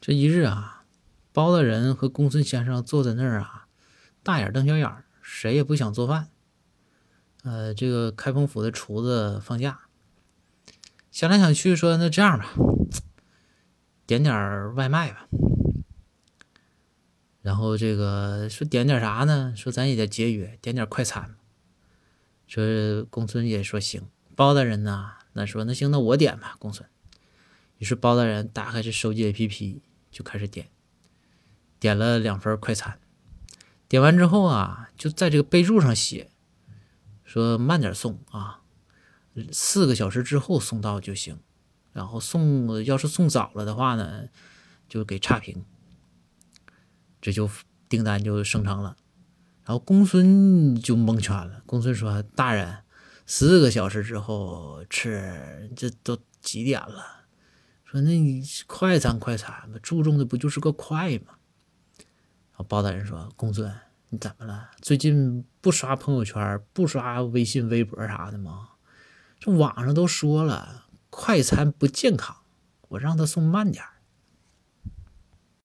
这一日啊，包大人和公孙先生坐在那儿啊，大眼瞪小眼儿，谁也不想做饭。呃，这个开封府的厨子放假，想来想去说，那这样吧，点点外卖吧。然后这个说点点啥呢？说咱也得节约，点点快餐。说公孙也说行，包大人呢，那说那行，那我点吧，公孙。于是包大人打开这手机 APP 就开始点，点了两份快餐。点完之后啊，就在这个备注上写，说慢点送啊，四个小时之后送到就行。然后送要是送早了的话呢，就给差评。这就订单就生成了，然后公孙就蒙圈了。公孙说：“大人，四个小时之后吃，这都几点了？”说：“那你快餐快餐嘛，注重的不就是个快吗？”然后包大人说：“公孙，你怎么了？最近不刷朋友圈，不刷微信、微博啥的吗？这网上都说了，快餐不健康，我让他送慢点儿。”